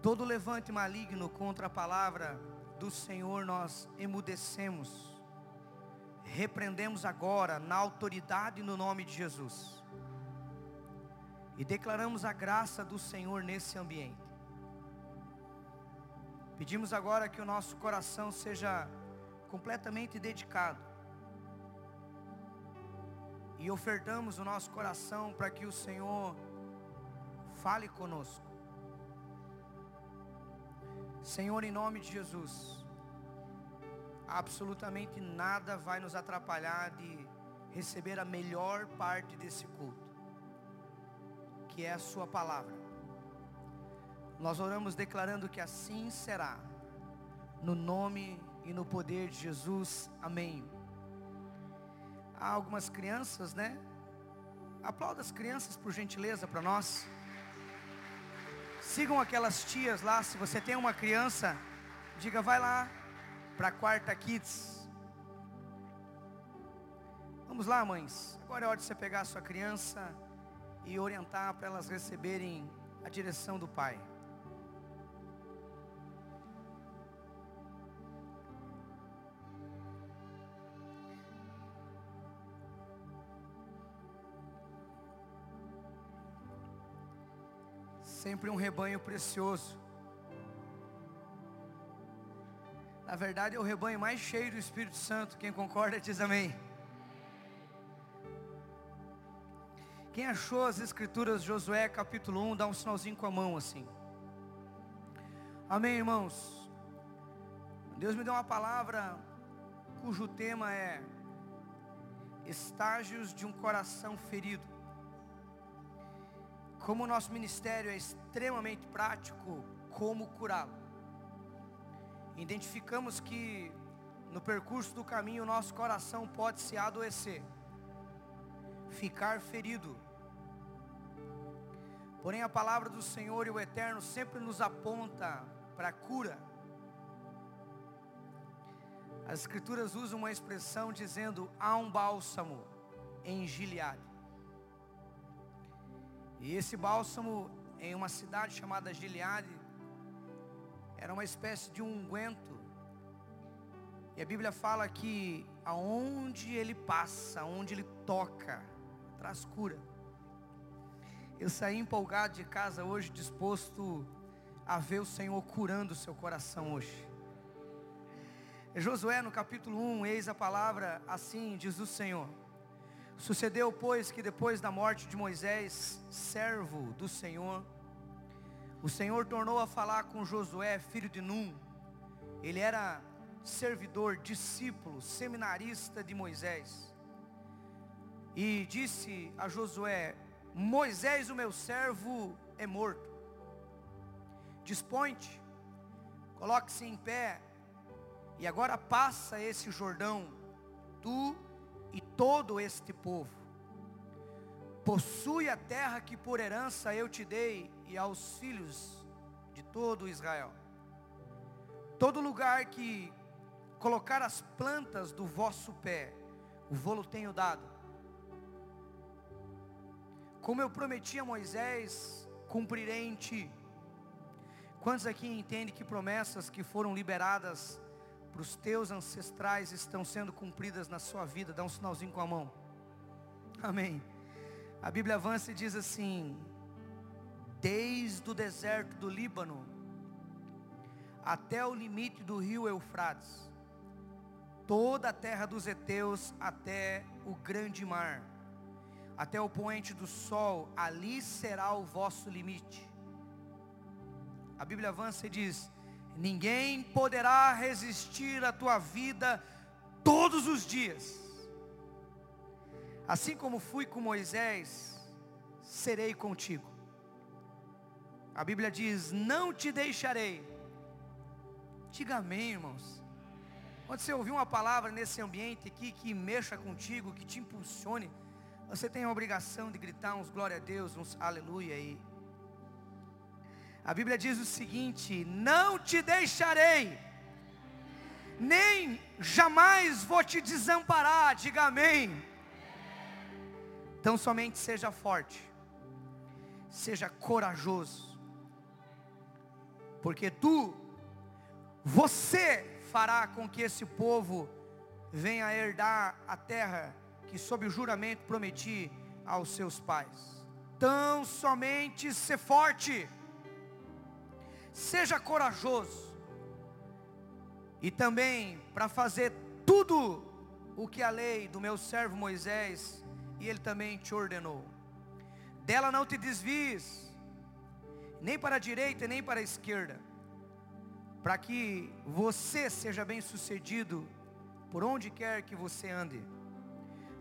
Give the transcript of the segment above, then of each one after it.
Todo levante maligno contra a palavra do Senhor nós emudecemos. Repreendemos agora na autoridade e no nome de Jesus. E declaramos a graça do Senhor nesse ambiente. Pedimos agora que o nosso coração seja completamente dedicado. E ofertamos o nosso coração para que o Senhor fale conosco. Senhor, em nome de Jesus, absolutamente nada vai nos atrapalhar de receber a melhor parte desse culto, que é a Sua palavra. Nós oramos declarando que assim será, no nome e no poder de Jesus, amém. Há algumas crianças, né? Aplauda as crianças por gentileza para nós. Sigam aquelas tias lá, se você tem uma criança, diga vai lá para a quarta kids. Vamos lá, mães. Agora é hora de você pegar a sua criança e orientar para elas receberem a direção do pai. Sempre um rebanho precioso. Na verdade é o rebanho mais cheio do Espírito Santo. Quem concorda diz amém. Quem achou as escrituras Josué capítulo 1, dá um sinalzinho com a mão assim. Amém, irmãos. Deus me deu uma palavra cujo tema é estágios de um coração ferido. Como o nosso ministério é extremamente prático, como curá-lo. Identificamos que no percurso do caminho nosso coração pode se adoecer, ficar ferido. Porém a palavra do Senhor e o Eterno sempre nos aponta para a cura. As escrituras usam uma expressão dizendo há um bálsamo em Gileade. E esse bálsamo em uma cidade chamada Gileade era uma espécie de unguento. E a Bíblia fala que aonde ele passa, aonde ele toca, traz cura. Eu saí empolgado de casa hoje, disposto a ver o Senhor curando o seu coração hoje. Josué no capítulo 1, eis a palavra, assim diz o Senhor. Sucedeu, pois, que depois da morte de Moisés, servo do Senhor, o Senhor tornou a falar com Josué, filho de Num. Ele era servidor, discípulo, seminarista de Moisés. E disse a Josué: Moisés, o meu servo, é morto. Dispõe-te, coloque-se em pé, e agora passa esse Jordão, tu e todo este povo. Possui a terra que por herança eu te dei e aos filhos de todo Israel. Todo lugar que colocar as plantas do vosso pé, o vou tenho dado. Como eu prometi a Moisés, cumprirei em ti. Quantos aqui entendem que promessas que foram liberadas para os teus ancestrais estão sendo cumpridas na sua vida. Dá um sinalzinho com a mão. Amém. A Bíblia avança e diz assim: Desde o deserto do Líbano até o limite do rio Eufrates, toda a terra dos heteus até o grande mar, até o poente do sol, ali será o vosso limite. A Bíblia avança e diz: Ninguém poderá resistir à tua vida todos os dias. Assim como fui com Moisés, serei contigo. A Bíblia diz: Não te deixarei. Diga amém, irmãos. Quando você ouvir uma palavra nesse ambiente aqui que mexa contigo, que te impulsione, você tem a obrigação de gritar uns glória a Deus, uns aleluia aí. A Bíblia diz o seguinte: Não te deixarei, nem jamais vou te desamparar. Diga amém. Então somente seja forte, seja corajoso. porque tu, você fará com que esse povo venha herdar a terra que sob o juramento prometi aos seus pais. Tão somente ser forte, seja corajoso, e também para fazer tudo o que a lei do meu servo Moisés e ele também te ordenou. Dela não te desvies, nem para a direita nem para a esquerda, para que você seja bem sucedido por onde quer que você ande.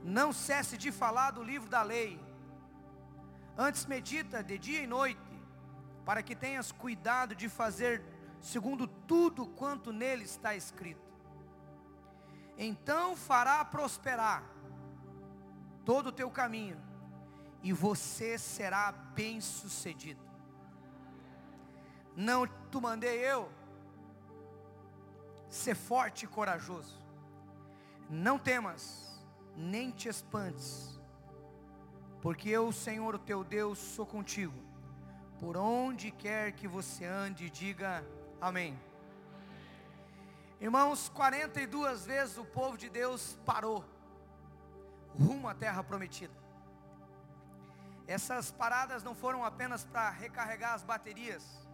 Não cesse de falar do livro da lei, antes medita de dia e noite, para que tenhas cuidado de fazer segundo tudo quanto nele está escrito. Então fará prosperar todo o teu caminho, e você será bem sucedido. Não tu mandei eu ser forte e corajoso. Não temas, nem te espantes, porque eu, Senhor, o teu Deus, sou contigo. Por onde quer que você ande, diga amém. Irmãos, 42 vezes o povo de Deus parou rumo à terra prometida. Essas paradas não foram apenas para recarregar as baterias,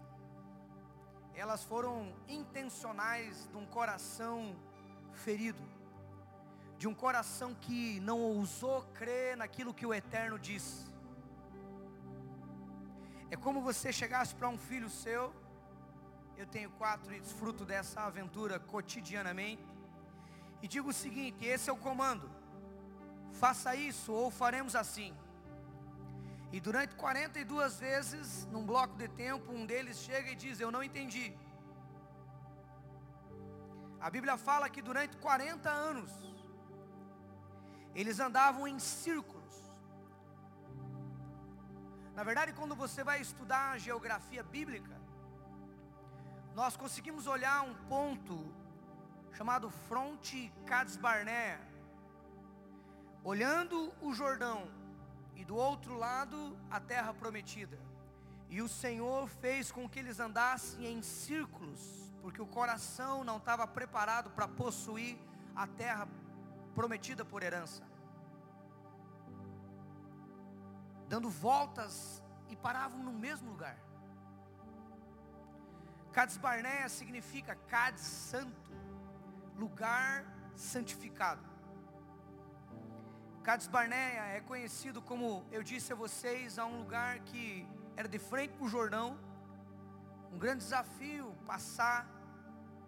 elas foram intencionais de um coração ferido, de um coração que não ousou crer naquilo que o Eterno disse. É como você chegasse para um filho seu, eu tenho quatro e desfruto dessa aventura cotidianamente, e digo o seguinte: esse é o comando, faça isso ou faremos assim. E durante 42 vezes, num bloco de tempo, um deles chega e diz: Eu não entendi. A Bíblia fala que durante 40 anos, eles andavam em círculos. Na verdade, quando você vai estudar a geografia bíblica, nós conseguimos olhar um ponto chamado Fronte Cades Barnea, olhando o Jordão e do outro lado a terra prometida. E o Senhor fez com que eles andassem em círculos, porque o coração não estava preparado para possuir a terra prometida por herança. Dando voltas e paravam no mesmo lugar. Cades Barnea significa Cades Santo, lugar santificado. Cades Barnea é conhecido como, eu disse a vocês, a um lugar que era de frente para o Jordão. Um grande desafio passar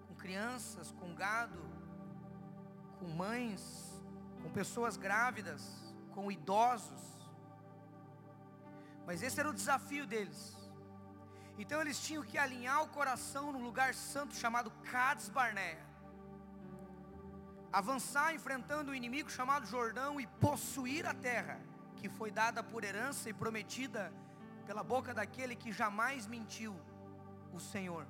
com crianças, com gado, com mães, com pessoas grávidas, com idosos. Mas esse era o desafio deles. Então eles tinham que alinhar o coração no lugar santo chamado Cades Barnea avançar enfrentando o inimigo chamado Jordão e possuir a terra que foi dada por herança e prometida pela boca daquele que jamais mentiu, o Senhor.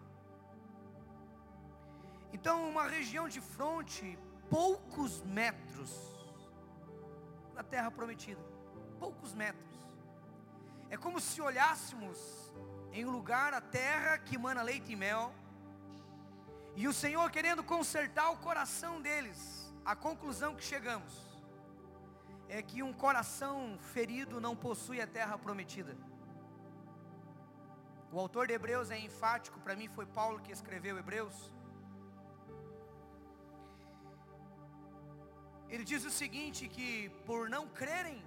Então, uma região de fronte, poucos metros da terra prometida, poucos metros. É como se olhássemos em um lugar, a terra que emana leite e mel, e o Senhor querendo consertar o coração deles. A conclusão que chegamos é que um coração ferido não possui a terra prometida. O autor de Hebreus é enfático, para mim foi Paulo que escreveu Hebreus. Ele diz o seguinte: que por não crerem,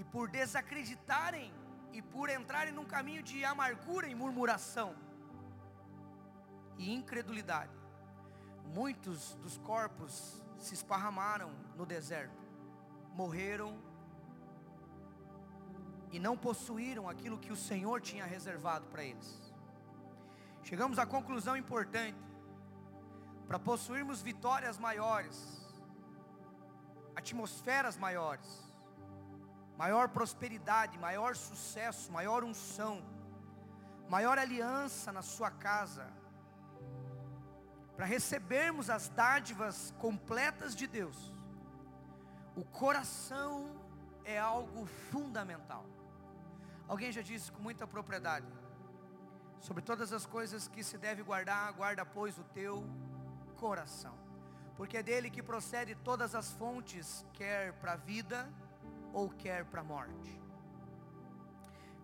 e por desacreditarem, e por entrarem num caminho de amargura e murmuração, e incredulidade. Muitos dos corpos se esparramaram no deserto, morreram e não possuíram aquilo que o Senhor tinha reservado para eles. Chegamos à conclusão importante: para possuirmos vitórias maiores, atmosferas maiores, maior prosperidade, maior sucesso, maior unção, maior aliança na sua casa, para recebermos as dádivas completas de Deus, o coração é algo fundamental. Alguém já disse com muita propriedade: Sobre todas as coisas que se deve guardar, guarda, pois, o teu coração. Porque é dele que procede todas as fontes, quer para a vida ou quer para a morte.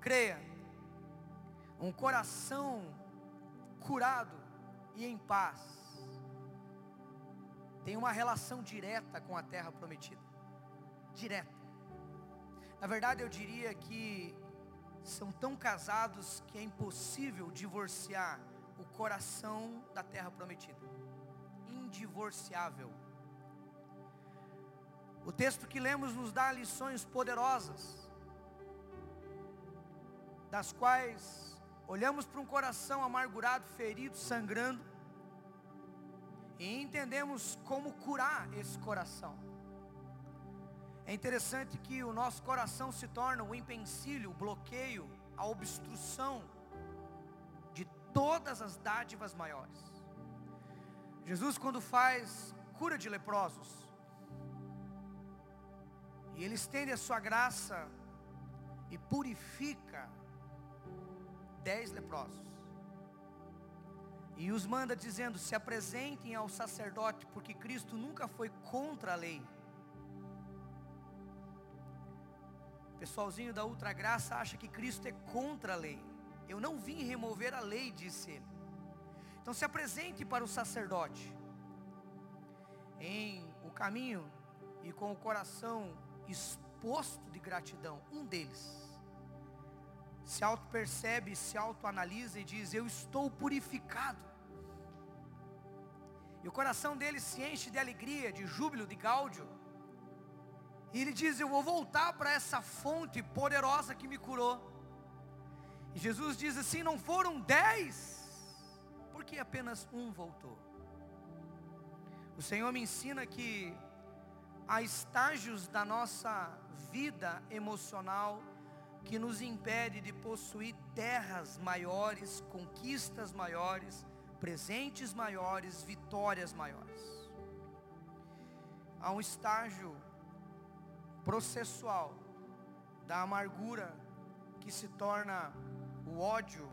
Creia, um coração curado e em paz tem uma relação direta com a terra prometida. Direta. Na verdade, eu diria que são tão casados que é impossível divorciar o coração da terra prometida. Indivorciável. O texto que lemos nos dá lições poderosas, das quais olhamos para um coração amargurado, ferido, sangrando, e entendemos como curar esse coração. É interessante que o nosso coração se torna o empecilho, o bloqueio, a obstrução de todas as dádivas maiores. Jesus, quando faz cura de leprosos, e ele estende a sua graça e purifica dez leprosos. E os manda dizendo: se apresentem ao sacerdote, porque Cristo nunca foi contra a lei pessoalzinho da Ultra Graça acha que Cristo é contra a lei. Eu não vim remover a lei, disse ele. Então se apresente para o sacerdote em o caminho e com o coração exposto de gratidão, um deles se auto-percebe, se auto-analisa e diz: Eu estou purificado. E o coração dele se enche de alegria, de júbilo, de gáudio. E ele diz: Eu vou voltar para essa fonte poderosa que me curou. E Jesus diz assim: Não foram dez, porque apenas um voltou. O Senhor me ensina que há estágios da nossa vida emocional que nos impede de possuir terras maiores, conquistas maiores, presentes maiores, vitórias maiores. Há um estágio processual da amargura que se torna o ódio,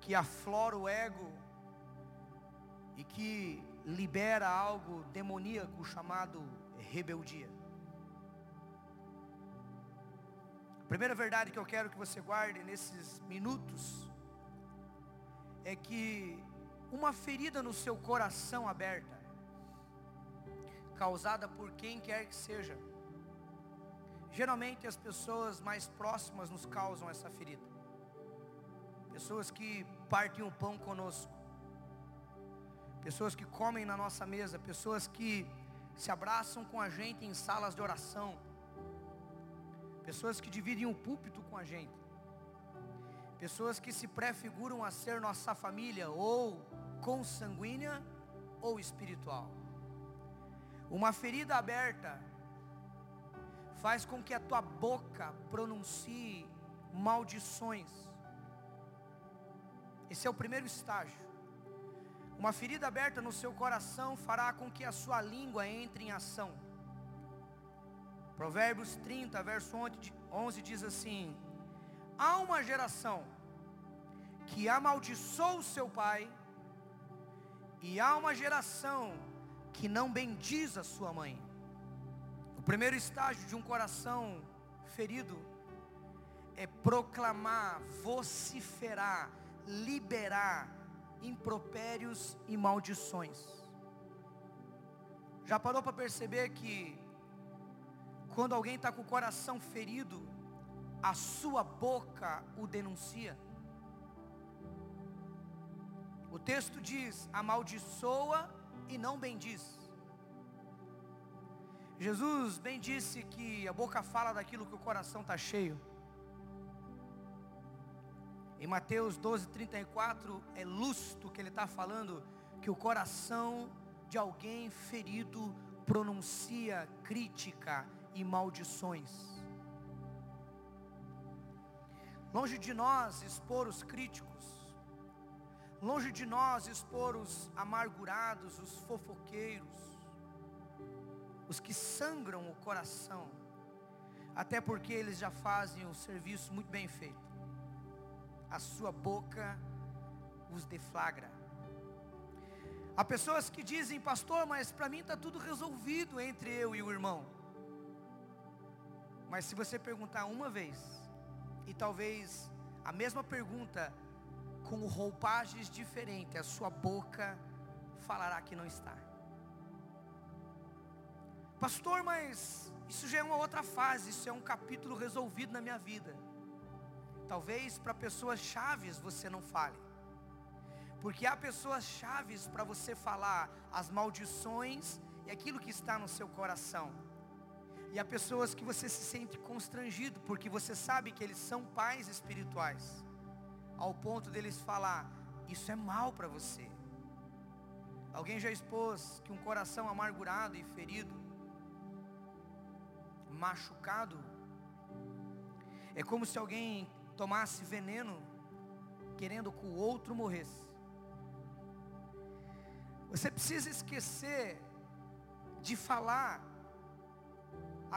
que aflora o ego e que libera algo demoníaco chamado rebeldia. A primeira verdade que eu quero que você guarde nesses minutos é que uma ferida no seu coração aberta causada por quem quer que seja. Geralmente as pessoas mais próximas nos causam essa ferida. Pessoas que partem o pão conosco. Pessoas que comem na nossa mesa, pessoas que se abraçam com a gente em salas de oração. Pessoas que dividem o púlpito com a gente. Pessoas que se prefiguram a ser nossa família ou consanguínea ou espiritual. Uma ferida aberta faz com que a tua boca pronuncie maldições. Esse é o primeiro estágio. Uma ferida aberta no seu coração fará com que a sua língua entre em ação. Provérbios 30, verso 11 diz assim: Há uma geração que amaldiçoou o seu pai, e há uma geração que não bendiz a sua mãe. O primeiro estágio de um coração ferido é proclamar, vociferar, liberar impropérios e maldições. Já parou para perceber que quando alguém está com o coração ferido, a sua boca o denuncia? O texto diz: amaldiçoa e não bendiz. Jesus bem disse que a boca fala daquilo que o coração está cheio. Em Mateus 12, 34, é lusto que ele está falando, que o coração de alguém ferido pronuncia crítica e maldições. Longe de nós expor os críticos, Longe de nós expor os amargurados, os fofoqueiros, os que sangram o coração, até porque eles já fazem o serviço muito bem feito. A sua boca os deflagra. Há pessoas que dizem, pastor, mas para mim está tudo resolvido entre eu e o irmão. Mas se você perguntar uma vez, e talvez a mesma pergunta com roupagens diferentes, a sua boca falará que não está. Pastor, mas isso já é uma outra fase, isso é um capítulo resolvido na minha vida. Talvez para pessoas chaves você não fale. Porque há pessoas chaves para você falar as maldições e aquilo que está no seu coração. E há pessoas que você se sente constrangido, porque você sabe que eles são pais espirituais, ao ponto deles falar: Isso é mal para você. Alguém já expôs que um coração amargurado e ferido, machucado, é como se alguém tomasse veneno, querendo que o outro morresse. Você precisa esquecer de falar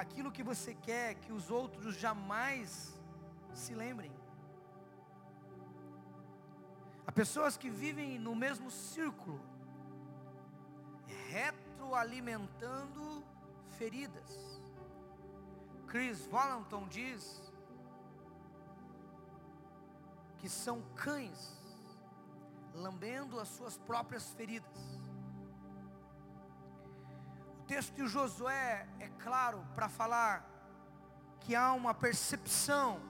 aquilo que você quer que os outros jamais se lembrem. Há pessoas que vivem no mesmo círculo, retroalimentando feridas. Chris Valenton diz que são cães lambendo as suas próprias feridas texto de Josué é claro para falar que há uma percepção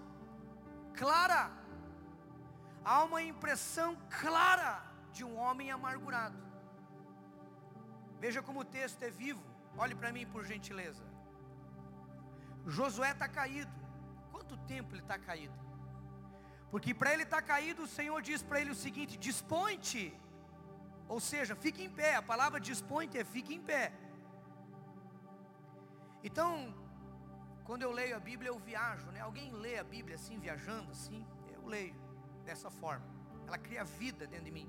clara, há uma impressão clara de um homem amargurado. Veja como o texto é vivo, olhe para mim por gentileza. Josué está caído. Quanto tempo ele está caído? Porque para ele estar tá caído, o Senhor diz para ele o seguinte: dispõe-te, ou seja, fique em pé. A palavra dispõe-te é fique em pé. Então, quando eu leio a Bíblia, eu viajo, né? Alguém lê a Bíblia assim, viajando assim? Eu leio dessa forma. Ela cria vida dentro de mim.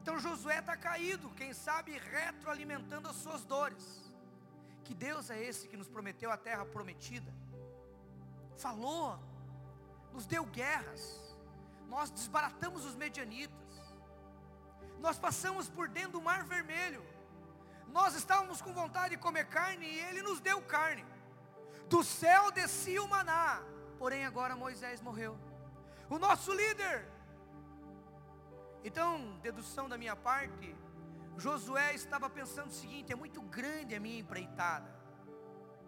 Então Josué está caído, quem sabe retroalimentando as suas dores. Que Deus é esse que nos prometeu a terra prometida? Falou, nos deu guerras, nós desbaratamos os medianitas, nós passamos por dentro do mar vermelho, nós estávamos com vontade de comer carne e ele nos deu carne. Do céu descia o maná. Porém agora Moisés morreu. O nosso líder. Então, dedução da minha parte, Josué estava pensando o seguinte: é muito grande a minha empreitada.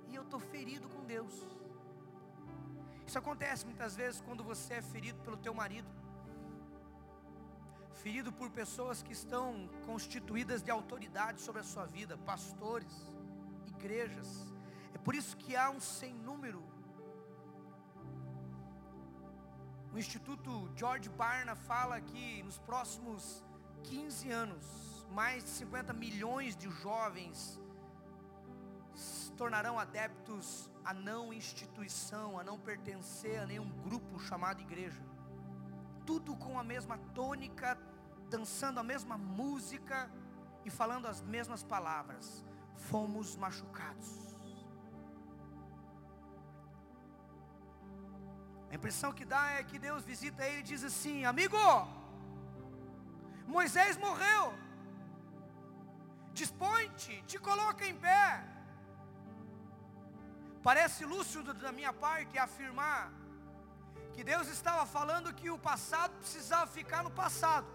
E eu estou ferido com Deus. Isso acontece muitas vezes quando você é ferido pelo teu marido ferido por pessoas que estão constituídas de autoridade sobre a sua vida, pastores, igrejas. É por isso que há um sem número. O Instituto George Barna fala que nos próximos 15 anos, mais de 50 milhões de jovens se tornarão adeptos a não instituição, a não pertencer a nenhum grupo chamado igreja tudo com a mesma tônica, dançando a mesma música e falando as mesmas palavras. Fomos machucados. A impressão que dá é que Deus visita ele e diz assim: Amigo, Moisés morreu. Dispõe-te, te coloca em pé. Parece lúcido da minha parte afirmar que Deus estava falando que o passado precisava ficar no passado.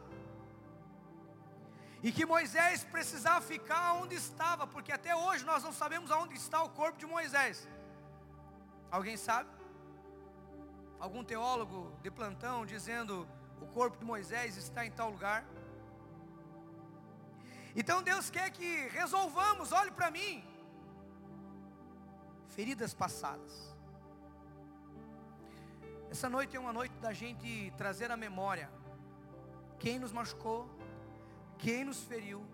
E que Moisés precisava ficar onde estava, porque até hoje nós não sabemos aonde está o corpo de Moisés. Alguém sabe? Algum teólogo de plantão dizendo o corpo de Moisés está em tal lugar? Então Deus quer que resolvamos, olhe para mim, feridas passadas. Essa noite é uma noite da gente trazer à memória quem nos machucou, quem nos feriu,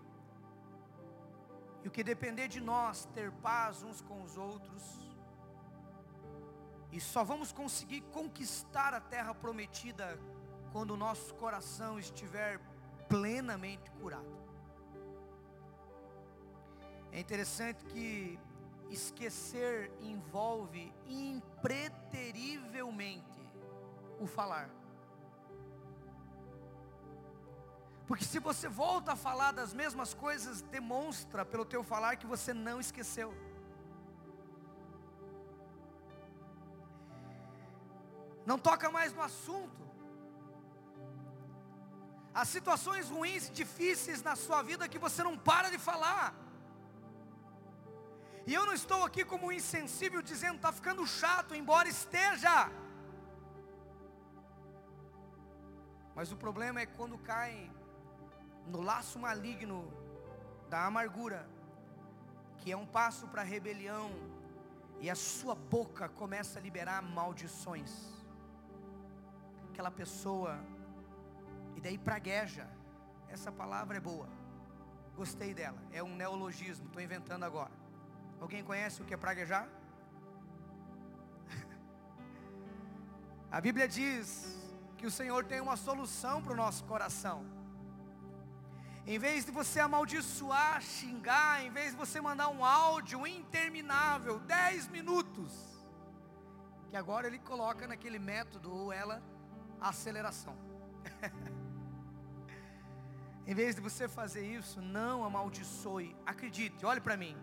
e o que depender de nós ter paz uns com os outros, e só vamos conseguir conquistar a terra prometida quando o nosso coração estiver plenamente curado. É interessante que esquecer envolve impreterivelmente o falar. Porque se você volta a falar das mesmas coisas, demonstra pelo teu falar que você não esqueceu. Não toca mais no assunto. As situações ruins, difíceis na sua vida que você não para de falar. E eu não estou aqui como insensível dizendo está ficando chato, embora esteja. Mas o problema é quando cai no laço maligno da amargura, que é um passo para a rebelião, e a sua boca começa a liberar maldições. Aquela pessoa, e daí pragueja, essa palavra é boa, gostei dela, é um neologismo, estou inventando agora. Alguém conhece o que é praguejar? a Bíblia diz que o Senhor tem uma solução para o nosso coração. Em vez de você amaldiçoar, xingar, em vez de você mandar um áudio interminável, 10 minutos, que agora ele coloca naquele método ou ela aceleração. em vez de você fazer isso, não amaldiçoe. Acredite, olhe para mim.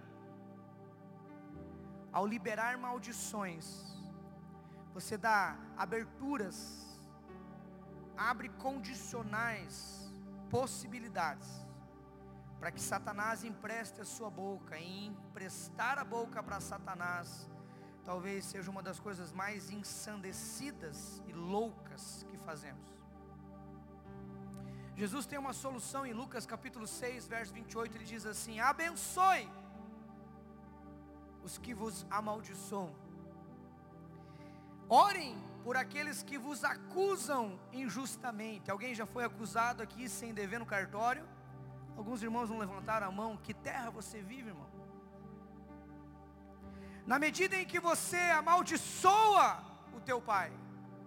Ao liberar maldições, você dá aberturas, abre condicionais possibilidades para que Satanás empreste a sua boca. E emprestar a boca para Satanás talvez seja uma das coisas mais ensandecidas e loucas que fazemos. Jesus tem uma solução em Lucas capítulo 6, verso 28, ele diz assim: Abençoe os que vos amaldiçoam. Orem por aqueles que vos acusam injustamente. Alguém já foi acusado aqui sem dever no cartório? Alguns irmãos não levantaram a mão. Que terra você vive, irmão? Na medida em que você amaldiçoa o teu pai,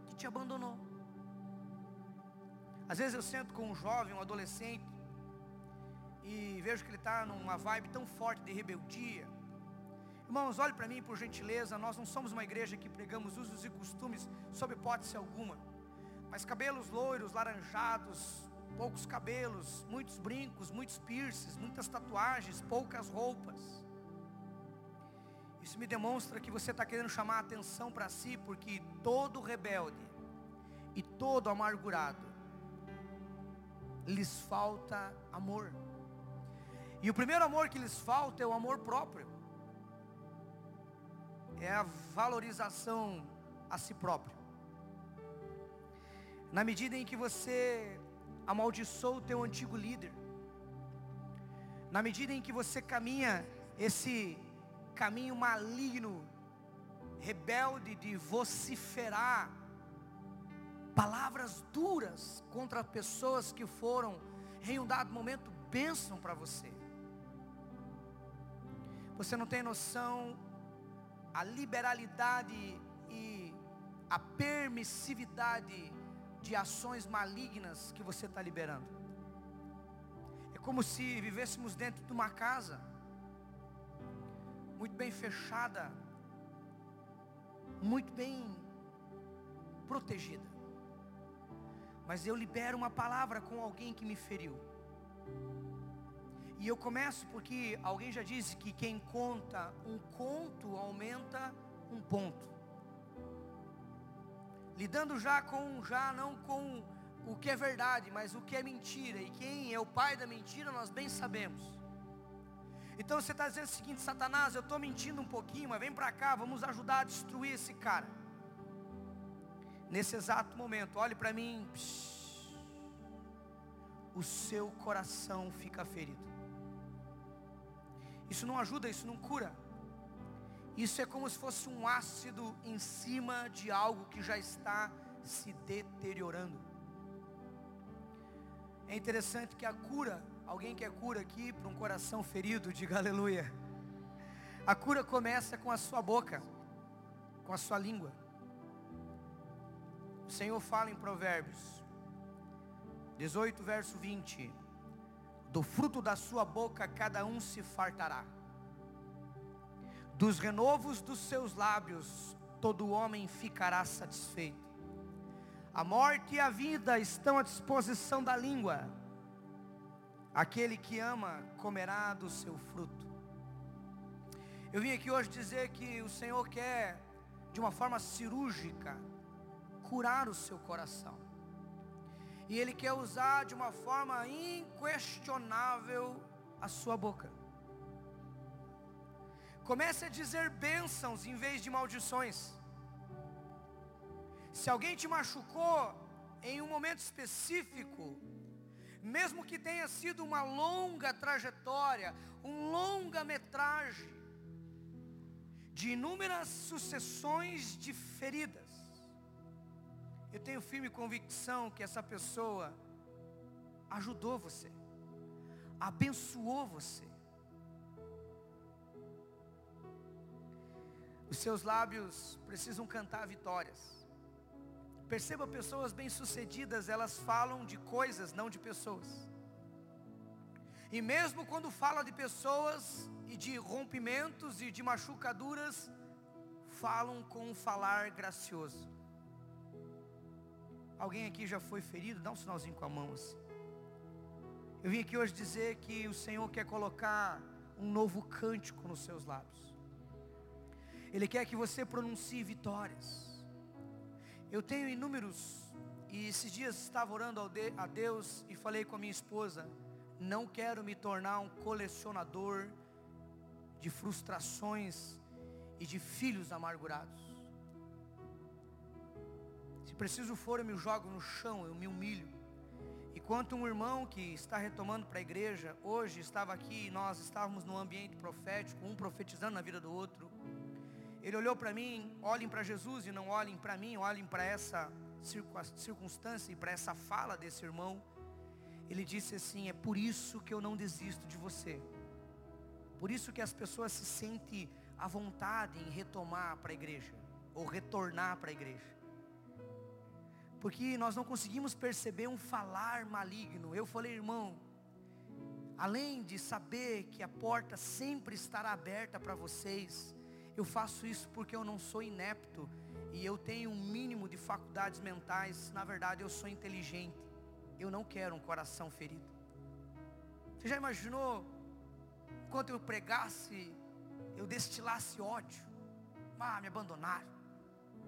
que te abandonou. Às vezes eu sento com um jovem, um adolescente, e vejo que ele está numa vibe tão forte de rebeldia Irmãos, olhe para mim por gentileza. Nós não somos uma igreja que pregamos usos e costumes sob hipótese alguma. Mas cabelos loiros, laranjados, poucos cabelos, muitos brincos, muitos piercings, muitas tatuagens, poucas roupas. Isso me demonstra que você está querendo chamar a atenção para si, porque todo rebelde e todo amargurado lhes falta amor. E o primeiro amor que lhes falta é o amor próprio é a valorização a si próprio. Na medida em que você amaldiçoa o teu antigo líder, na medida em que você caminha esse caminho maligno, rebelde de vociferar palavras duras contra pessoas que foram em um dado momento bênção para você. Você não tem noção a liberalidade e a permissividade de ações malignas que você está liberando. É como se vivêssemos dentro de uma casa, muito bem fechada, muito bem protegida. Mas eu libero uma palavra com alguém que me feriu. E eu começo porque alguém já disse que quem conta um conto aumenta um ponto. Lidando já com já não com o que é verdade, mas o que é mentira. E quem é o pai da mentira, nós bem sabemos. Então você está dizendo o seguinte, Satanás, eu estou mentindo um pouquinho, mas vem para cá, vamos ajudar a destruir esse cara. Nesse exato momento, olhe para mim, psh, o seu coração fica ferido. Isso não ajuda, isso não cura. Isso é como se fosse um ácido em cima de algo que já está se deteriorando. É interessante que a cura, alguém que é cura aqui para um coração ferido, diga aleluia. A cura começa com a sua boca, com a sua língua. O Senhor fala em Provérbios 18, verso 20 do fruto da sua boca cada um se fartará. Dos renovos dos seus lábios todo homem ficará satisfeito. A morte e a vida estão à disposição da língua, Aquele que ama comerá do seu fruto. Eu vim aqui hoje dizer que o Senhor quer, de uma forma cirúrgica, curar o seu coração. E Ele quer usar de uma forma inquestionável a sua boca. Comece a dizer bênçãos em vez de maldições. Se alguém te machucou em um momento específico, mesmo que tenha sido uma longa trajetória, um longa metragem, de inúmeras sucessões de feridas, eu tenho firme convicção que essa pessoa ajudou você, abençoou você. Os seus lábios precisam cantar vitórias. Perceba pessoas bem-sucedidas, elas falam de coisas, não de pessoas. E mesmo quando fala de pessoas e de rompimentos e de machucaduras, falam com um falar gracioso. Alguém aqui já foi ferido? Dá um sinalzinho com a mão assim. Eu vim aqui hoje dizer que o Senhor quer colocar um novo cântico nos seus lábios. Ele quer que você pronuncie vitórias. Eu tenho inúmeros, e esses dias estava orando a Deus e falei com a minha esposa: não quero me tornar um colecionador de frustrações e de filhos amargurados. Preciso for, eu me jogo no chão, eu me humilho. E quanto um irmão que está retomando para a igreja, hoje estava aqui e nós estávamos no ambiente profético, um profetizando na vida do outro. Ele olhou para mim, olhem para Jesus e não olhem para mim, olhem para essa circunstância e para essa fala desse irmão. Ele disse assim: É por isso que eu não desisto de você. Por isso que as pessoas se sentem à vontade em retomar para a igreja, ou retornar para a igreja. Porque nós não conseguimos perceber um falar maligno. Eu falei, irmão, além de saber que a porta sempre estará aberta para vocês, eu faço isso porque eu não sou inepto e eu tenho um mínimo de faculdades mentais. Na verdade, eu sou inteligente. Eu não quero um coração ferido. Você já imaginou enquanto eu pregasse, eu destilasse ódio? Ah, me abandonaram,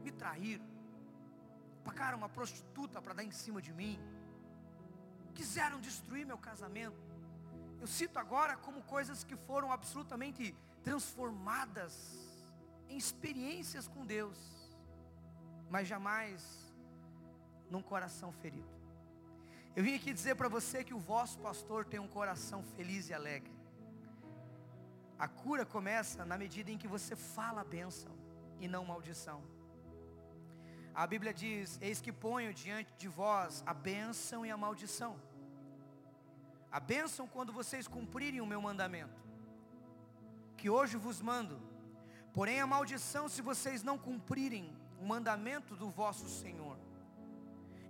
me traíram, pagaram uma prostituta para dar em cima de mim, quiseram destruir meu casamento. Eu cito agora como coisas que foram absolutamente transformadas em experiências com Deus, mas jamais num coração ferido. Eu vim aqui dizer para você que o vosso pastor tem um coração feliz e alegre. A cura começa na medida em que você fala a bênção e não maldição. A Bíblia diz: Eis que ponho diante de vós a bênção e a maldição. A bênção quando vocês cumprirem o meu mandamento, que hoje vos mando, Porém a maldição se vocês não cumprirem o mandamento do vosso Senhor.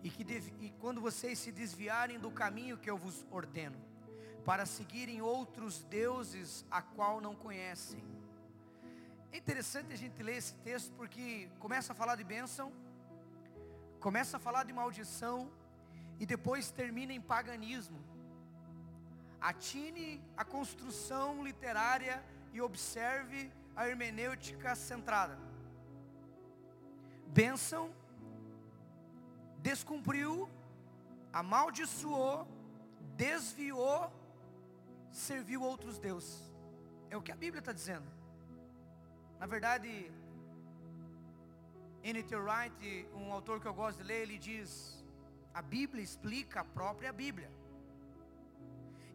E, que e quando vocês se desviarem do caminho que eu vos ordeno, para seguirem outros deuses a qual não conhecem. É interessante a gente ler esse texto porque começa a falar de bênção, começa a falar de maldição e depois termina em paganismo. Atine a construção literária e observe a hermenêutica centrada. Bênção, descumpriu, amaldiçoou, desviou, serviu outros deuses. É o que a Bíblia está dizendo. Na verdade, N.T. Wright, um autor que eu gosto de ler, ele diz: a Bíblia explica a própria Bíblia.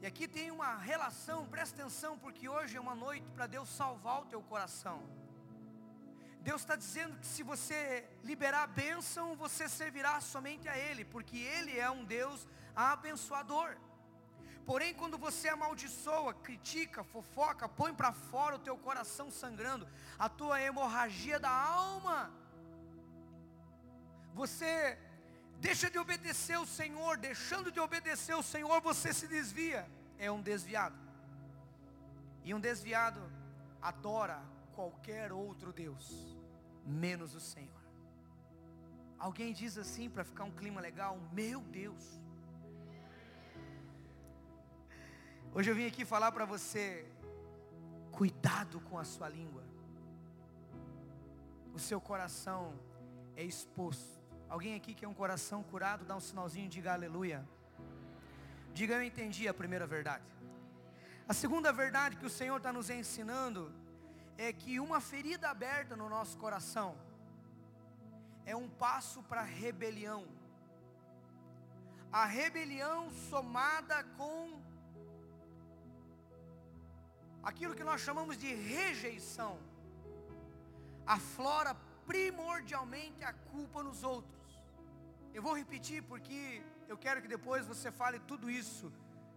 E aqui tem uma relação, presta atenção, porque hoje é uma noite para Deus salvar o teu coração. Deus está dizendo que se você liberar a bênção, você servirá somente a Ele, porque Ele é um Deus abençoador. Porém, quando você amaldiçoa, critica, fofoca, põe para fora o teu coração sangrando, a tua hemorragia da alma, você deixa de obedecer o Senhor, deixando de obedecer o Senhor, você se desvia. É um desviado. E um desviado adora qualquer outro Deus, menos o Senhor. Alguém diz assim para ficar um clima legal: Meu Deus. Hoje eu vim aqui falar para você, cuidado com a sua língua. O seu coração é exposto. Alguém aqui que é um coração curado, dá um sinalzinho, diga aleluia. Diga eu entendi a primeira verdade. A segunda verdade que o Senhor está nos ensinando é que uma ferida aberta no nosso coração é um passo para a rebelião. A rebelião somada com aquilo que nós chamamos de rejeição, aflora primordialmente a culpa nos outros. Eu vou repetir porque eu quero que depois você fale tudo isso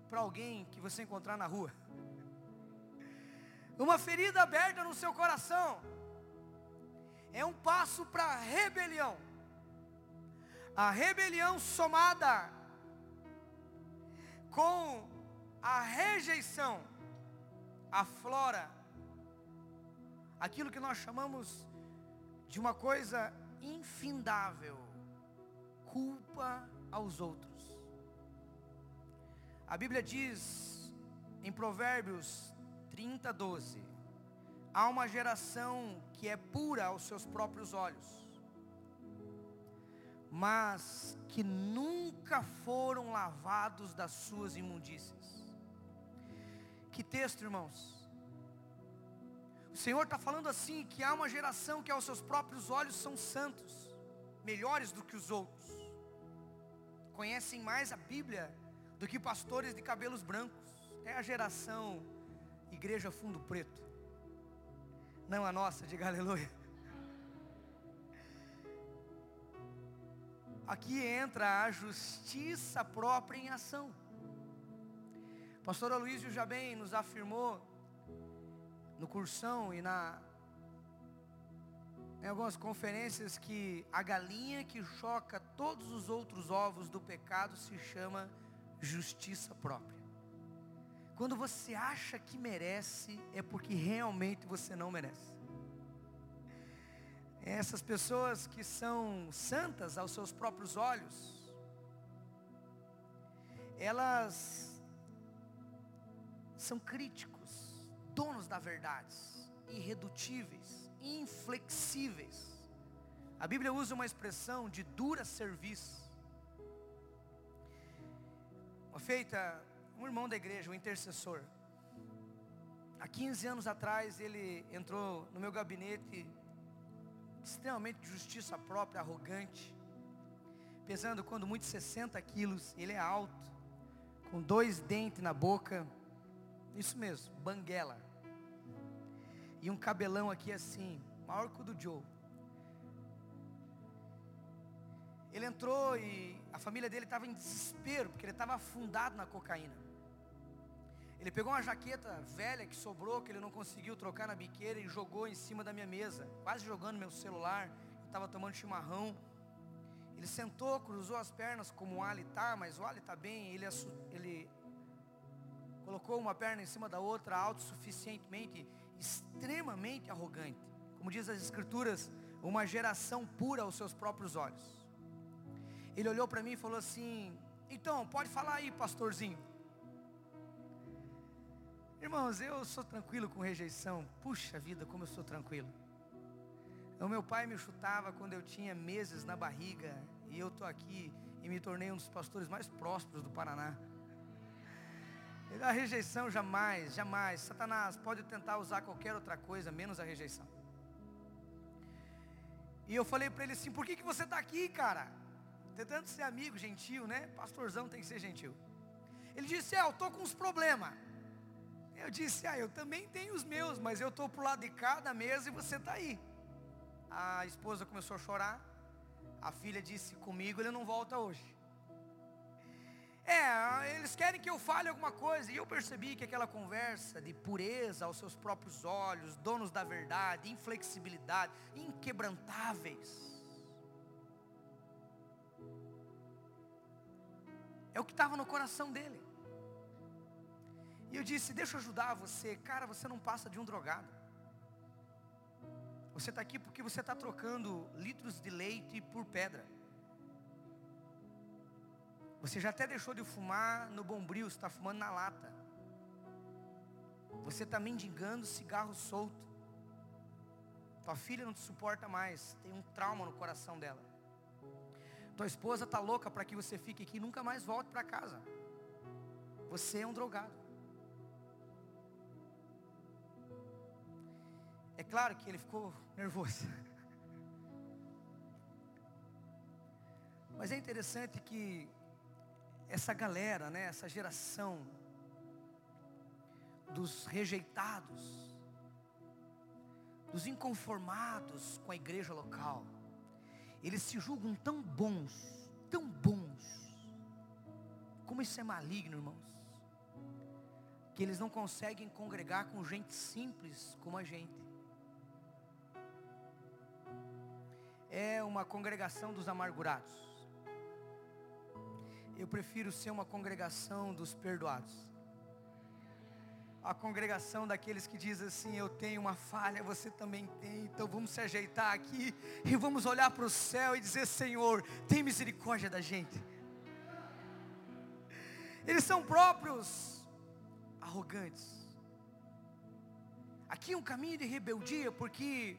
para alguém que você encontrar na rua. Uma ferida aberta no seu coração é um passo para a rebelião. A rebelião somada com a rejeição aflora aquilo que nós chamamos de uma coisa infindável, culpa aos outros. A Bíblia diz em Provérbios 30, 12: há uma geração que é pura aos seus próprios olhos, mas que nunca foram lavados das suas imundícias. Que texto, irmãos? O Senhor está falando assim: que há uma geração que aos seus próprios olhos são santos, melhores do que os outros, conhecem mais a Bíblia do que pastores de cabelos brancos. É a geração Igreja Fundo Preto. Não a nossa, diga aleluia. Aqui entra a justiça própria em ação. Pastor Aloysio já bem nos afirmou no cursão e na em algumas conferências que a galinha que choca todos os outros ovos do pecado se chama justiça própria. Quando você acha que merece, é porque realmente você não merece. Essas pessoas que são santas aos seus próprios olhos, elas são críticos, donos da verdade, irredutíveis, inflexíveis. A Bíblia usa uma expressão de dura serviço feita um irmão da igreja, um intercessor. Há 15 anos atrás ele entrou no meu gabinete extremamente de justiça própria, arrogante, pesando quando muito 60 quilos, ele é alto, com dois dentes na boca, isso mesmo, banguela, e um cabelão aqui assim, maior que o do Joe. Ele entrou e a família dele estava em desespero, porque ele estava afundado na cocaína. Ele pegou uma jaqueta velha que sobrou, que ele não conseguiu trocar na biqueira e jogou em cima da minha mesa, quase jogando meu celular. Estava tomando chimarrão. Ele sentou, cruzou as pernas como o Ali está, mas o Ali está bem. Ele, ele colocou uma perna em cima da outra, autossuficientemente, extremamente arrogante. Como diz as escrituras, uma geração pura aos seus próprios olhos. Ele olhou para mim e falou assim: Então, pode falar aí, pastorzinho. Irmãos, eu sou tranquilo com rejeição. Puxa vida, como eu sou tranquilo. O meu pai me chutava quando eu tinha meses na barriga. E eu estou aqui e me tornei um dos pastores mais prósperos do Paraná. A rejeição jamais, jamais. Satanás pode tentar usar qualquer outra coisa, menos a rejeição. E eu falei para ele assim: por que, que você está aqui, cara? tentando ser amigo, gentil, né? Pastorzão tem que ser gentil. Ele disse: É, eu estou com uns problemas. Eu disse: Ah, eu também tenho os meus, mas eu estou para o lado de cada mesa e você está aí. A esposa começou a chorar. A filha disse: Comigo ele não volta hoje. É, eles querem que eu fale alguma coisa. E eu percebi que aquela conversa de pureza aos seus próprios olhos, donos da verdade, inflexibilidade, inquebrantáveis É o que estava no coração dele. E eu disse: Deixa eu ajudar você. Cara, você não passa de um drogado. Você está aqui porque você está trocando litros de leite por pedra. Você já até deixou de fumar no bombril, está fumando na lata. Você está mendigando cigarro solto. Tua filha não te suporta mais, tem um trauma no coração dela. Tua esposa está louca para que você fique aqui e nunca mais volte para casa. Você é um drogado. É claro que ele ficou nervoso. Mas é interessante que essa galera, né, essa geração dos rejeitados, dos inconformados com a igreja local, eles se julgam tão bons, tão bons, como isso é maligno, irmãos, que eles não conseguem congregar com gente simples como a gente. É uma congregação dos amargurados. Eu prefiro ser uma congregação dos perdoados. A congregação daqueles que diz assim: Eu tenho uma falha, você também tem, então vamos se ajeitar aqui e vamos olhar para o céu e dizer: Senhor, tem misericórdia da gente. Eles são próprios arrogantes. Aqui é um caminho de rebeldia, porque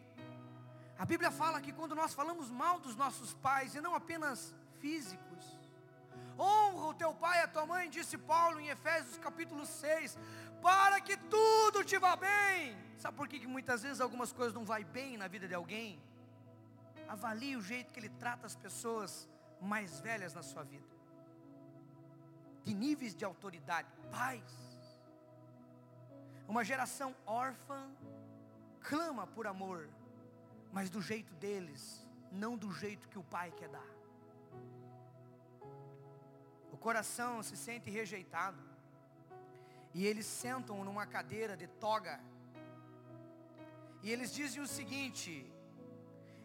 a Bíblia fala que quando nós falamos mal dos nossos pais, e não apenas físicos, honra o teu pai e a tua mãe, disse Paulo em Efésios capítulo 6, para que tudo te vá bem. Sabe por que, que muitas vezes algumas coisas não vai bem na vida de alguém? Avalie o jeito que ele trata as pessoas mais velhas na sua vida. De níveis de autoridade, pais. Uma geração órfã clama por amor, mas do jeito deles, não do jeito que o pai quer dar coração se sente rejeitado. E eles sentam numa cadeira de toga. E eles dizem o seguinte: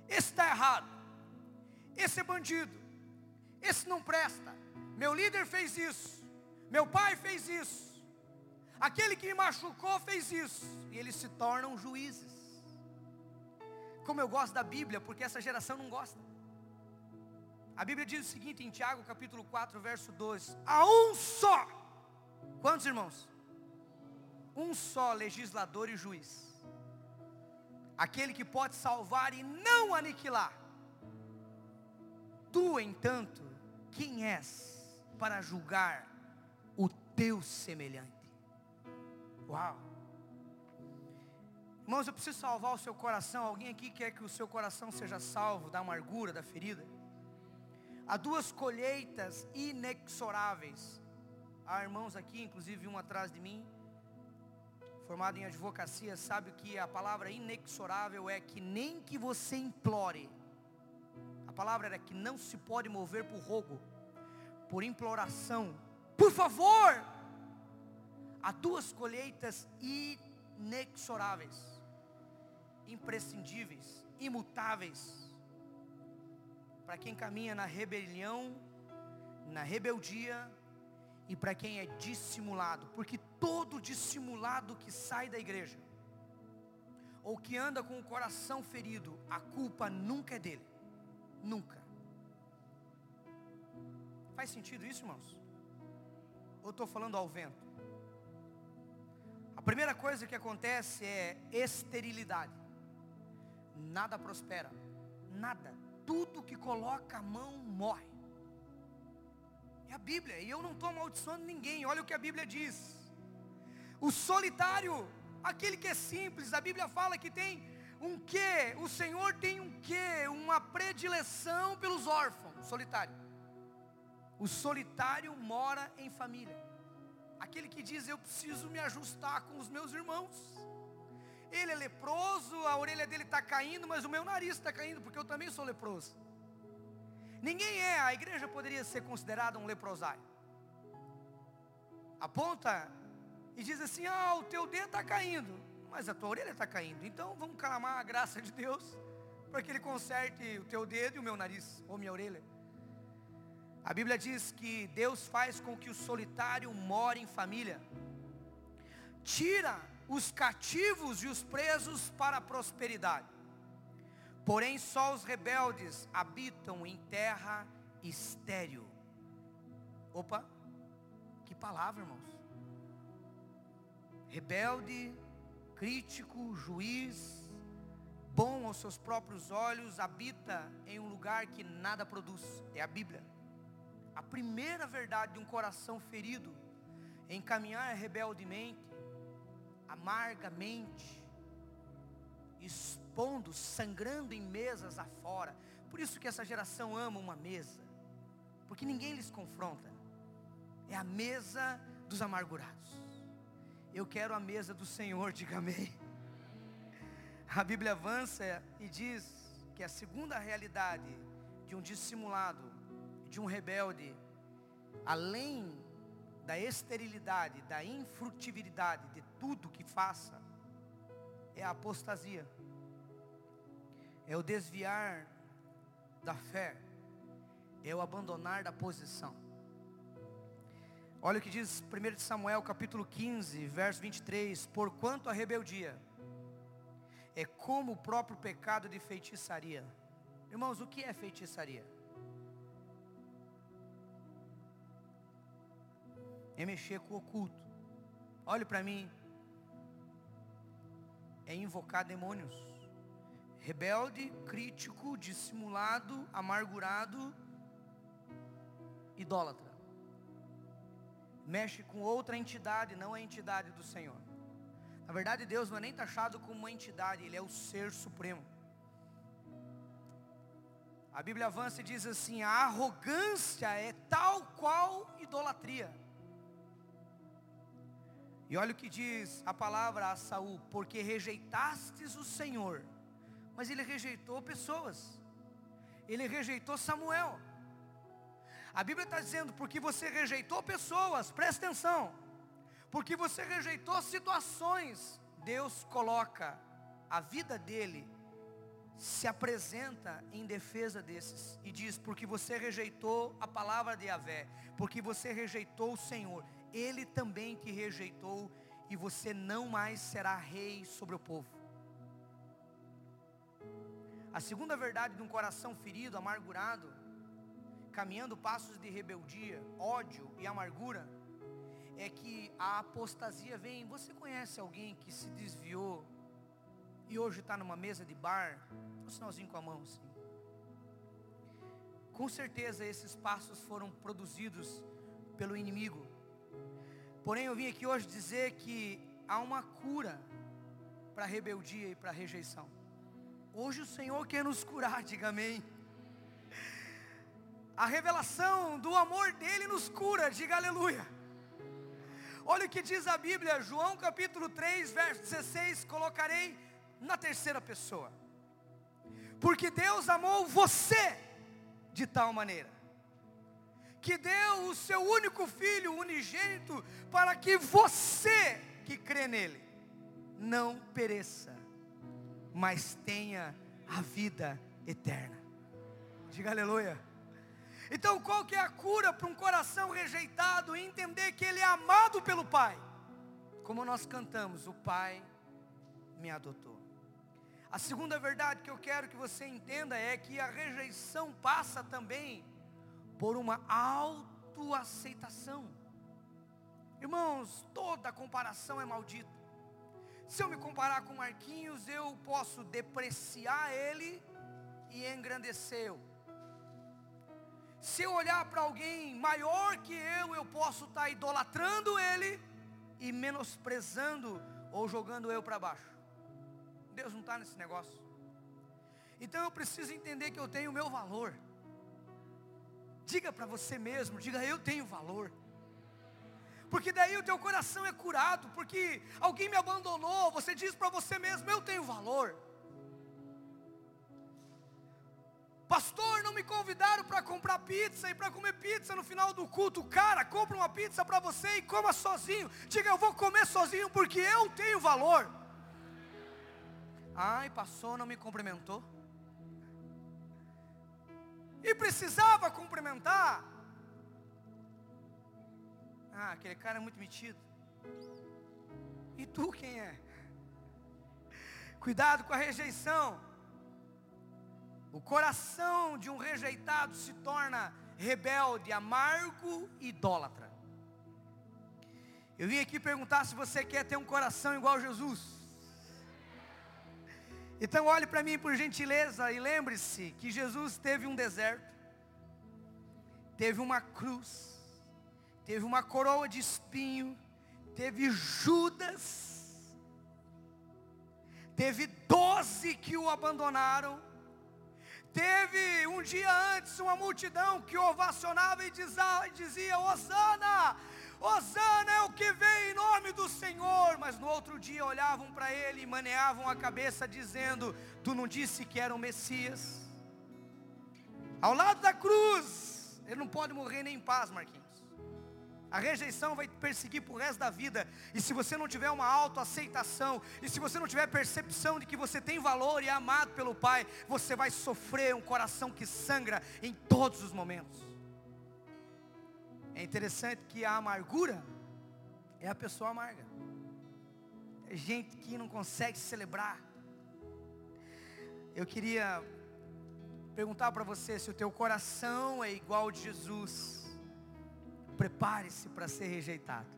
esse está errado, esse é bandido, esse não presta. Meu líder fez isso, meu pai fez isso, aquele que me machucou fez isso. E eles se tornam juízes. Como eu gosto da Bíblia, porque essa geração não gosta. A Bíblia diz o seguinte em Tiago capítulo 4, verso 12: Há um só. Quantos irmãos? Um só legislador e juiz. Aquele que pode salvar e não aniquilar. Tu, entanto, quem és para julgar o teu semelhante? Uau! Irmãos, eu preciso salvar o seu coração. Alguém aqui quer que o seu coração seja salvo da amargura, da ferida? Há duas colheitas inexoráveis. Há irmãos aqui, inclusive um atrás de mim, formado em advocacia, sabe que a palavra inexorável é que nem que você implore. A palavra era que não se pode mover por rogo, por imploração. Por favor! Há duas colheitas inexoráveis, imprescindíveis, imutáveis para quem caminha na rebelião, na rebeldia e para quem é dissimulado, porque todo dissimulado que sai da igreja ou que anda com o coração ferido, a culpa nunca é dele. Nunca. Faz sentido isso, irmãos? Ou estou falando ao vento? A primeira coisa que acontece é esterilidade. Nada prospera. Nada tudo que coloca a mão morre. É a Bíblia, e eu não estou amaldiçoando ninguém, olha o que a Bíblia diz. O solitário, aquele que é simples, a Bíblia fala que tem um quê? O Senhor tem um quê? Uma predileção pelos órfãos, solitário. O solitário mora em família. Aquele que diz eu preciso me ajustar com os meus irmãos. Ele é leproso, a orelha dele está caindo, mas o meu nariz está caindo, porque eu também sou leproso. Ninguém é, a igreja poderia ser considerada um leprosário. Aponta e diz assim: Ah, o teu dedo está caindo, mas a tua orelha está caindo. Então vamos clamar a graça de Deus para que Ele conserte o teu dedo e o meu nariz, ou minha orelha. A Bíblia diz que Deus faz com que o solitário more em família, tira os cativos e os presos para a prosperidade. Porém, só os rebeldes habitam em terra estéril. Opa, que palavra, irmãos. rebelde, crítico, juiz, bom aos seus próprios olhos, habita em um lugar que nada produz. É a Bíblia. A primeira verdade de um coração ferido em caminhar rebeldemente, amargamente, expondo, sangrando em mesas afora. Por isso que essa geração ama uma mesa, porque ninguém lhes confronta. É a mesa dos amargurados. Eu quero a mesa do Senhor, diga amém. A Bíblia avança e diz que a segunda realidade de um dissimulado, de um rebelde, além da esterilidade, da infrutibilidade de tudo que faça, é a apostasia, é o desviar da fé, é o abandonar da posição. Olha o que diz 1 Samuel capítulo 15, verso 23, porquanto a rebeldia é como o próprio pecado de feitiçaria. Irmãos, o que é feitiçaria? É mexer com o oculto. Olhe para mim. É invocar demônios. Rebelde, crítico, dissimulado, amargurado, idólatra. Mexe com outra entidade, não a entidade do Senhor. Na verdade, Deus não é nem taxado como uma entidade, Ele é o ser supremo. A Bíblia avança e diz assim: a arrogância é tal qual idolatria. E olha o que diz a palavra a Saul, porque rejeitastes o Senhor. Mas ele rejeitou pessoas. Ele rejeitou Samuel. A Bíblia está dizendo, porque você rejeitou pessoas, presta atenção. Porque você rejeitou situações, Deus coloca a vida dele, se apresenta em defesa desses e diz: porque você rejeitou a palavra de Yahvé, porque você rejeitou o Senhor, ele também te rejeitou e você não mais será rei sobre o povo. A segunda verdade de um coração ferido, amargurado, caminhando passos de rebeldia, ódio e amargura, é que a apostasia vem. Você conhece alguém que se desviou e hoje está numa mesa de bar? Um sinalzinho com a mão, assim. Com certeza esses passos foram produzidos pelo inimigo. Porém, eu vim aqui hoje dizer que há uma cura para a rebeldia e para a rejeição. Hoje o Senhor quer nos curar, diga amém. A revelação do amor dele nos cura, diga aleluia. Olha o que diz a Bíblia, João capítulo 3, verso 16: colocarei na terceira pessoa. Porque Deus amou você de tal maneira que deu o seu único filho unigênito para que você que crê nele não pereça, mas tenha a vida eterna. Diga aleluia. Então, qual que é a cura para um coração rejeitado entender que ele é amado pelo Pai? Como nós cantamos, o Pai me adotou. A segunda verdade que eu quero que você entenda é que a rejeição passa também por uma autoaceitação. Irmãos, toda comparação é maldita. Se eu me comparar com Marquinhos, eu posso depreciar ele e engrandecê-lo. Se eu olhar para alguém maior que eu, eu posso estar tá idolatrando ele e menosprezando ou jogando eu para baixo. Deus não está nesse negócio. Então eu preciso entender que eu tenho o meu valor. Diga para você mesmo, diga eu tenho valor. Porque daí o teu coração é curado, porque alguém me abandonou, você diz para você mesmo, eu tenho valor. Pastor, não me convidaram para comprar pizza e para comer pizza no final do culto. Cara, compra uma pizza para você e coma sozinho. Diga, eu vou comer sozinho porque eu tenho valor. Ai, pastor, não me cumprimentou e precisava cumprimentar. Ah, aquele cara é muito metido. E tu quem é? Cuidado com a rejeição. O coração de um rejeitado se torna rebelde, amargo e idólatra. Eu vim aqui perguntar se você quer ter um coração igual a Jesus. Então olhe para mim por gentileza e lembre-se que Jesus teve um deserto, teve uma cruz, teve uma coroa de espinho, teve Judas, teve doze que o abandonaram, teve um dia antes uma multidão que ovacionava e dizia: Osana, Osana é o que vem em nome do Senhor. Mas no outro dia olhavam para ele e maneavam a cabeça, dizendo: Tu não disse que era o Messias? Ao lado da cruz, ele não pode morrer nem em paz, Marquinhos. A rejeição vai te perseguir por resto da vida. E se você não tiver uma autoaceitação, e se você não tiver percepção de que você tem valor e é amado pelo Pai, você vai sofrer um coração que sangra em todos os momentos. É interessante que a amargura é a pessoa amarga. É gente que não consegue celebrar. Eu queria perguntar para você se o teu coração é igual ao de Jesus. Prepare-se para ser rejeitado.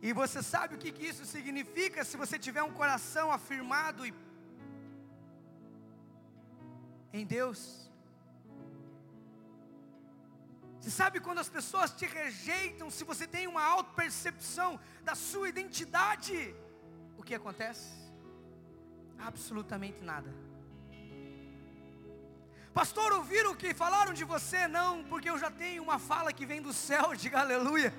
E você sabe o que, que isso significa se você tiver um coração afirmado e em Deus. Você sabe quando as pessoas te rejeitam, se você tem uma auto-percepção da sua identidade, o que acontece? Absolutamente nada. Pastor, ouviram o que falaram de você? Não, porque eu já tenho uma fala que vem do céu, diga aleluia.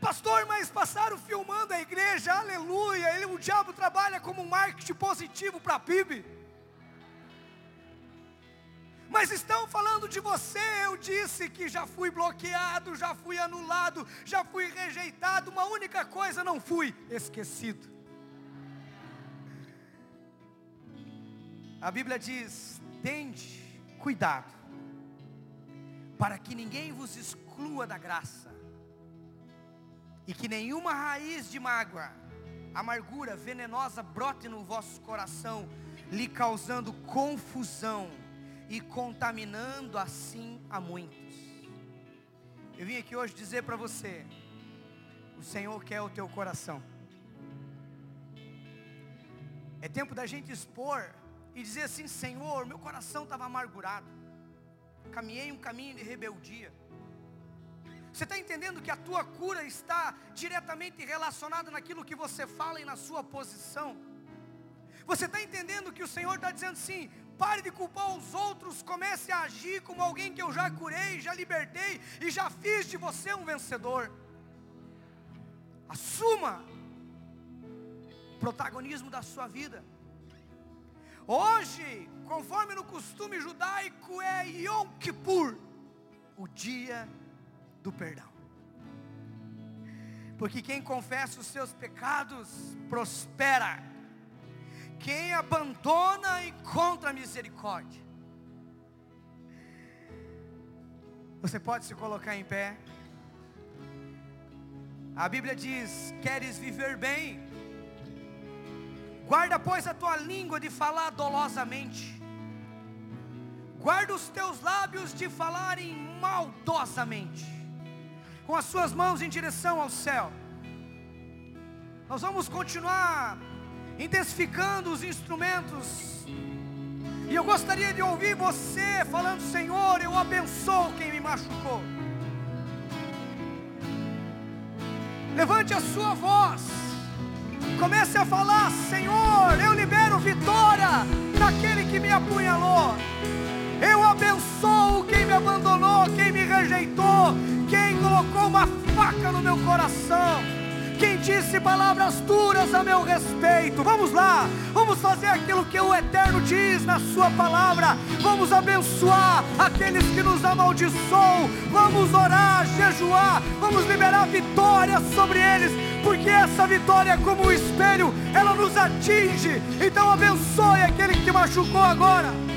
Pastor, mas passaram filmando a igreja, aleluia. Ele, o diabo trabalha como um marketing positivo para a PIB mas estão falando de você. Eu disse que já fui bloqueado, já fui anulado, já fui rejeitado. Uma única coisa não fui esquecido. A Bíblia diz: tende cuidado, para que ninguém vos exclua da graça, e que nenhuma raiz de mágoa, amargura venenosa brote no vosso coração, lhe causando confusão e contaminando assim a muitos. Eu vim aqui hoje dizer para você: o Senhor quer o teu coração. É tempo da gente expor e dizer assim: Senhor, meu coração estava amargurado, caminhei um caminho de rebeldia. Você está entendendo que a tua cura está diretamente relacionada naquilo que você fala e na sua posição? Você está entendendo que o Senhor está dizendo assim: Pare de culpar os outros, comece a agir como alguém que eu já curei, já libertei e já fiz de você um vencedor. Assuma o protagonismo da sua vida. Hoje, conforme no costume judaico, é Yom Kippur, o dia do perdão. Porque quem confessa os seus pecados prospera quem abandona encontra misericórdia. Você pode se colocar em pé. A Bíblia diz: Queres viver bem? Guarda, pois, a tua língua de falar dolosamente. Guarda os teus lábios de falarem maldosamente. Com as suas mãos em direção ao céu. Nós vamos continuar intensificando os instrumentos. E eu gostaria de ouvir você falando: Senhor, eu abençoo quem me machucou. Levante a sua voz. Comece a falar: Senhor, eu libero vitória naquele que me apunhalou. Eu abençoo quem me abandonou, quem me rejeitou, quem colocou uma faca no meu coração quem disse palavras duras a meu respeito. Vamos lá, vamos fazer aquilo que o Eterno diz na Sua palavra. Vamos abençoar aqueles que nos amaldiçoam. Vamos orar, jejuar, vamos liberar vitória sobre eles, porque essa vitória, como um espelho, ela nos atinge. Então abençoe aquele que machucou agora.